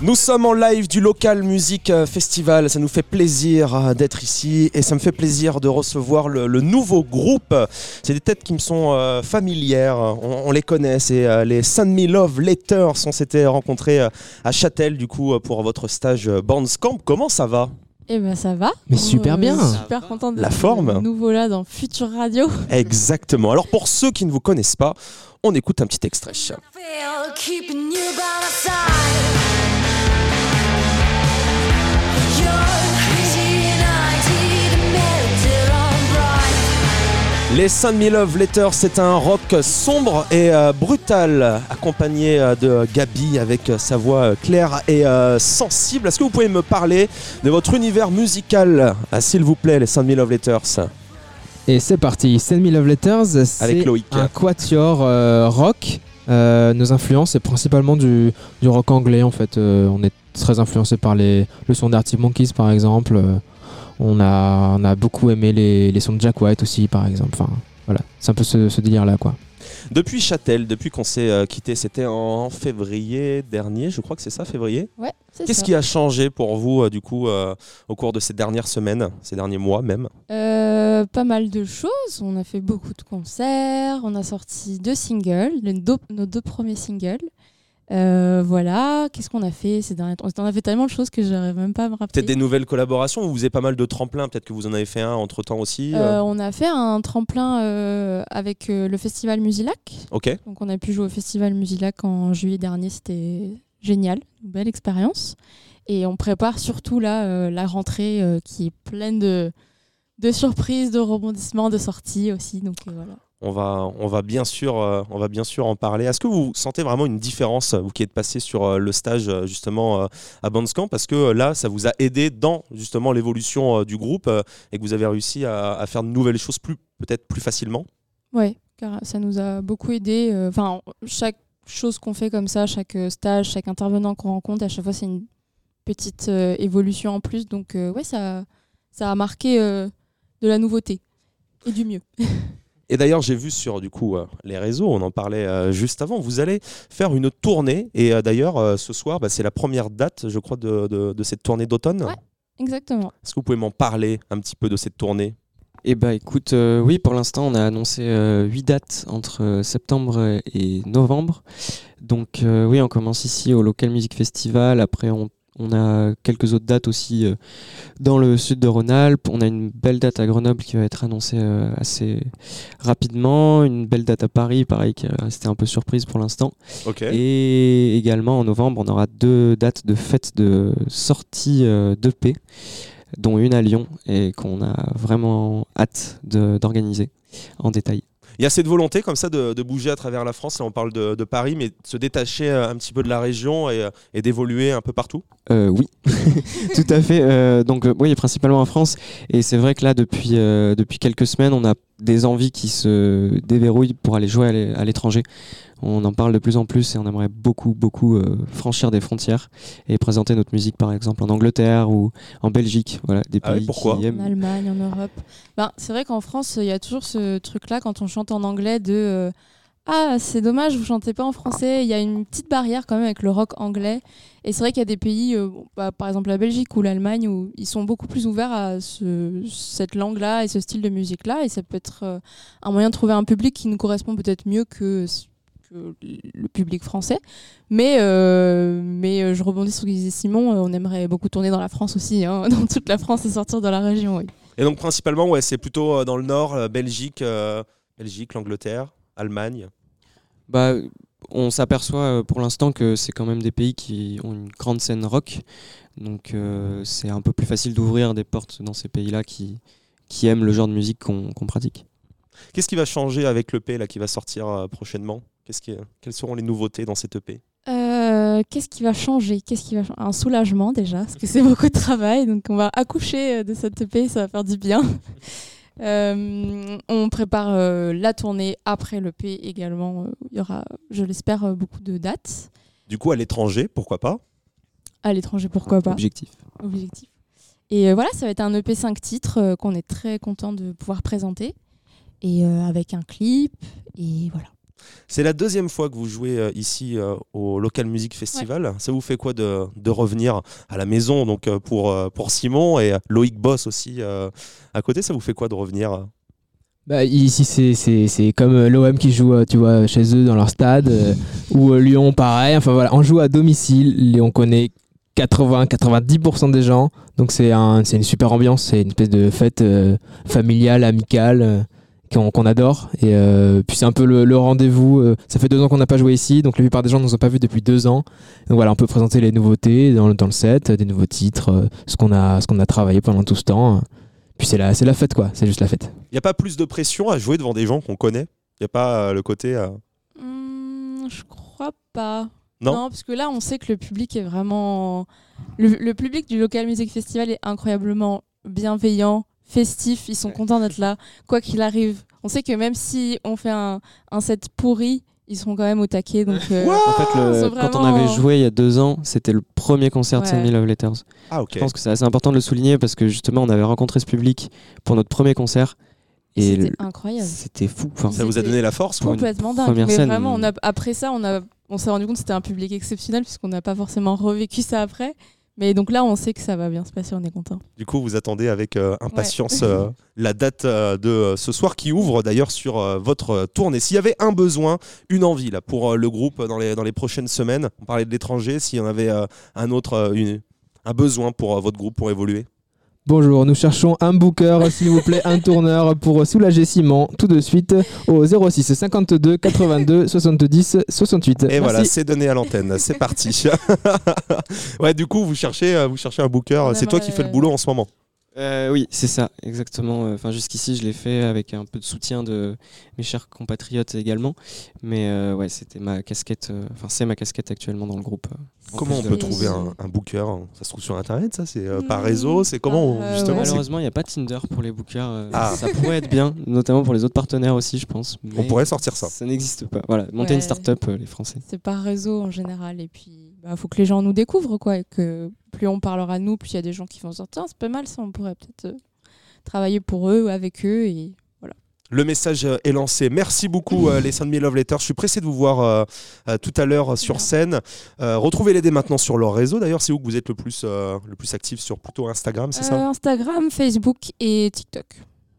Nous sommes en live du Local Music Festival. Ça nous fait plaisir euh, d'être ici et ça me fait plaisir de recevoir le, nouveau groupe. C'est des têtes qui me sont euh, familières. On, les connaît. C'est euh, les Send Me Love Letters. On s'était rencontrés à Châtel du coup pour votre stage Camp. Comment ça va? Eh ben ça va. Mais super bien. Super content de la forme. Nouveau là dans Future Radio. Exactement. Alors pour ceux qui ne vous connaissent pas, on écoute un petit extrait. Les Send Me Love Letters, c'est un rock sombre et euh, brutal, accompagné euh, de Gabi avec sa voix claire et euh, sensible. Est-ce que vous pouvez me parler de votre univers musical, s'il vous plaît, les Send Me Love Letters? Et c'est parti, Send Me Love Letters, c'est un quatuor rock. nos influences, c'est principalement du, rock anglais en fait. on est très influencé par les, le son d'Arctic Monkeys par exemple. On a, on a beaucoup aimé les, les sons de Jack White aussi, par exemple. Enfin, voilà, c'est un peu ce, délire-là, quoi. Depuis Châtel, depuis qu'on s'est euh, quitté, c'était en février dernier, je crois que c'est ça, février Ouais, c'est Qu'est-ce qui a changé pour vous, euh, du coup, euh, au cours de ces dernières semaines, ces derniers mois même Pas mal de choses. On a fait beaucoup de concerts, on a sorti deux singles, nos deux premiers singles. Euh, voilà, qu'est-ce qu'on a fait ces derniers temps? On a fait tellement de choses que j'arrive même pas à me rappeler. Peut-être des nouvelles collaborations Vous faisiez pas mal de tremplins, peut-être que vous en avez fait un entre temps aussi euh euh, On a fait un tremplin avec le festival Musilac. Ok. Donc on a pu jouer au festival Musilac en juillet dernier, c'était génial, une belle expérience. Et on prépare surtout là la rentrée qui est pleine de, de surprises, de rebondissements, de sorties aussi. Donc voilà. On va, on, va bien sûr, euh, on va bien sûr en parler. Est-ce que vous sentez vraiment une différence, vous qui êtes passé sur euh, le stage euh, justement à Bandscamp Parce que là, ça vous a aidé dans justement l'évolution du groupe et que vous avez réussi à, faire de nouvelles choses plus, peut-être plus facilement? Oui, car ça nous a beaucoup aidé. Enfin, chaque chose qu'on fait comme ça, chaque stage, chaque intervenant qu'on rencontre, à chaque fois, c'est une petite évolution en plus. Donc, ouais, ça, ça a marqué de la nouveauté et du mieux. Et d'ailleurs, j'ai vu sur du coup euh, les réseaux, on en parlait euh, juste avant, vous allez faire une tournée. Et euh, d'ailleurs, ce soir, bah, c'est la première date, je crois, de, cette tournée d'automne. Ouais, exactement. Est-ce que vous pouvez m'en parler un petit peu de cette tournée? Eh bah écoute, oui, pour l'instant, on a annoncé huit dates entre septembre et novembre. Donc oui, on commence ici au Local Music Festival. Après, on on a quelques autres dates aussi euh, dans le sud de Rhône-Alpes. On a une belle date à Grenoble qui va être annoncée euh, assez rapidement. Une belle date à Paris, pareil, qui est restée un peu surprise pour l'instant. Et également en novembre, on aura deux dates de fête de sortie euh, d'EP, dont une à Lyon et qu'on a vraiment hâte d'organiser en détail. Il y a cette volonté comme ça de, bouger à travers la France, là on parle de, Paris, mais de se détacher euh, un petit peu de la région et, euh, d'évoluer un peu partout? Euh, Oui, tout à fait. donc oui, principalement en France. Et c'est vrai que là, depuis, depuis quelques semaines, on a des envies qui se déverrouillent pour aller jouer à l'étranger. On en parle de plus en plus et on aimerait beaucoup, beaucoup euh, franchir des frontières et présenter notre musique, par exemple, en Angleterre ou en Belgique. Voilà, des ah pays pourquoi? qui aiment. En Allemagne, en Europe. Ben, c'est vrai qu'en France, il y a toujours ce truc-là quand on chante en anglais de euh, Ah, c'est dommage, vous chantez pas en français. Il y a une petite barrière quand même avec le rock anglais. Et c'est vrai qu'il y a des pays, euh, bah, par exemple la Belgique ou l'Allemagne, où ils sont beaucoup plus ouverts à cette langue-là et ce style de musique-là. Et ça peut être un moyen de trouver un public qui nous correspond peut-être mieux que le public français. Mais, euh, mais euh, je rebondis sur ce que disait Simon, euh, on aimerait beaucoup tourner dans la France aussi, hein, dans toute la France et sortir de la région. Oui. Et donc principalement, ouais, c'est plutôt dans le nord, Belgique, Belgique, l'Angleterre, Allemagne. Bah, on s'aperçoit pour l'instant que c'est quand même des pays qui ont une grande scène rock. Donc c'est un peu plus facile d'ouvrir des portes dans ces pays-là qui, qui aiment le genre de musique qu'on pratique. Qu'est-ce qui va changer avec l'EP qui va sortir prochainement? Quelles seront les nouveautés dans cette EP euh, Qu'est-ce qui va changer? Qu'est-ce qui va Un soulagement déjà, parce que c'est beaucoup de travail. Donc on va accoucher euh, de cette EP, ça va faire du bien. Euh, on prépare la tournée après l'EP également. Il y aura, je l'espère, beaucoup de dates. Du coup, à l'étranger, pourquoi pas? À l'étranger, pourquoi pas? Objectif. Objectif. Et voilà, ça va être un EP 5 titres qu'on est très content de pouvoir présenter. Et avec un clip. Et voilà C'est la deuxième fois que vous jouez euh, ici euh, au Local Music Festival. Ça vous fait quoi de, revenir à la maison donc euh, pour, pour Simon et Loïc Boss aussi à côté? Ça vous fait quoi de revenir bah, ici, c'est comme l'OM qui joue tu vois, chez eux dans leur stade, ou Lyon, pareil. Enfin voilà, on joue à domicile et on connaît 80-90% des gens. Donc c'est un, une super ambiance, c'est une espèce de fête familiale, amicale qu'on adore. Et euh, puis c'est un peu le, rendez-vous. Euh, ça fait deux ans qu'on n'a pas joué ici, donc la plupart des gens ne nous ont pas vus depuis deux ans. Donc voilà, on peut présenter les nouveautés dans, dans le set, des nouveaux titres, euh, ce qu'on a, ce qu'on a travaillé pendant tout ce temps. Puis c'est la, c'est la fête, quoi. C'est juste la fête. Il n'y a pas plus de pression à jouer devant des gens qu'on connaît? Il n'y a pas le côté. Mmh, je crois pas. Non. parce que là, on sait que le public est vraiment. Le, le public du Local Music Festival est incroyablement bienveillant, festif, ils sont contents d'être là, quoi qu'il arrive. On sait que même si on fait un, un set pourri, ils seront quand même au taquet. Donc, euh, en fait, quand on avait joué il y a deux ans, c'était le premier concert de Send Me Love Letters. Ah, ok. Je pense que c'est assez important de le souligner parce que justement, on avait rencontré ce public pour notre premier concert. Et c'était incroyable. C'était fou. ça vous a donné la force Complètement dingue. Mais vraiment, on a, après ça, on, a, on s'est rendu compte que c'était un public exceptionnel puisqu'on n'a pas forcément revécu ça après. Mais donc là, on sait que ça va bien se passer, on est content. Du coup, vous attendez avec euh, impatience euh, la date euh, de ce soir qui ouvre d'ailleurs sur votre tournée. S'il y avait un besoin, une envie là, pour le groupe dans les, dans les prochaines semaines, on parlait de l'étranger, s'il y en avait un autre, un besoin pour votre groupe pour évoluer? Bonjour, nous cherchons un booker, s'il vous plaît, un tourneur pour soulager Simon tout de suite au 06 52 82 70 68. Et voilà, c'est donné à l'antenne, c'est parti. ouais, du coup, vous cherchez, euh, vous cherchez un booker, c'est toi qui fais le boulot en ce moment. Euh, oui, c'est ça, exactement. Enfin, jusqu'ici, je l'ai fait avec un peu de soutien de mes chers compatriotes également. Mais euh, ouais, c'était ma casquette. Euh, enfin, c'est ma casquette actuellement dans le groupe. comment on peut trouver un, booker? Ça se trouve sur Internet, ça? C'est par réseau? C'est comment justement Malheureusement, il n'y a pas Tinder pour les bookers. Ah. Ça pourrait être bien, notamment pour les autres partenaires aussi, je pense. on pourrait sortir ça. Ça n'existe pas. Voilà, monter une start-up, les Français. C'est par réseau en général, et puis bah, faut que les gens nous découvrent, quoi, et que plus on parlera de nous, plus il y a des gens qui vont sortir. C'est pas mal ça, on pourrait peut-être euh, travailler pour eux, avec eux, et. Le message euh, est lancé. Merci beaucoup, euh, les Send Me Love Letters. Je suis pressé de vous voir tout à l'heure sur scène. Retrouvez-les dès maintenant sur leur réseau. D'ailleurs, c'est où que vous êtes le plus, le plus actif? Sur plutôt Instagram, c'est ça? Instagram, Facebook et TikTok.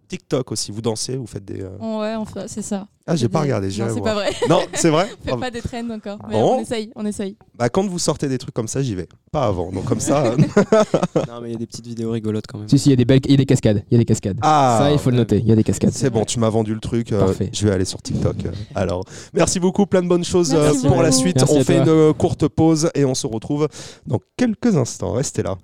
TikTok aussi, vous dansez, vous faites des. Ouais, c'est ça. Ah, j'ai pas regardé. Non, c'est pas vrai. Non, c'est vrai. Fais pas des trends encore. Mais on essaye, on essaye. Bah, quand vous sortez des trucs comme ça, j'y vais. Pas avant. Donc comme ça. non, mais il y a des petites vidéos rigolotes quand même. Si, si, il y a des belles, il y a des cascades. Il y a des cascades. Ah. Ça, il faut le noter. Il y a des cascades. C'est bon, tu m'as vendu le truc. Euh, Parfait. Je vais aller sur TikTok. Euh. alors, merci beaucoup. Plein de bonnes choses euh, pour la suite. on fait une courte pause et on se retrouve dans quelques instants. Restez là.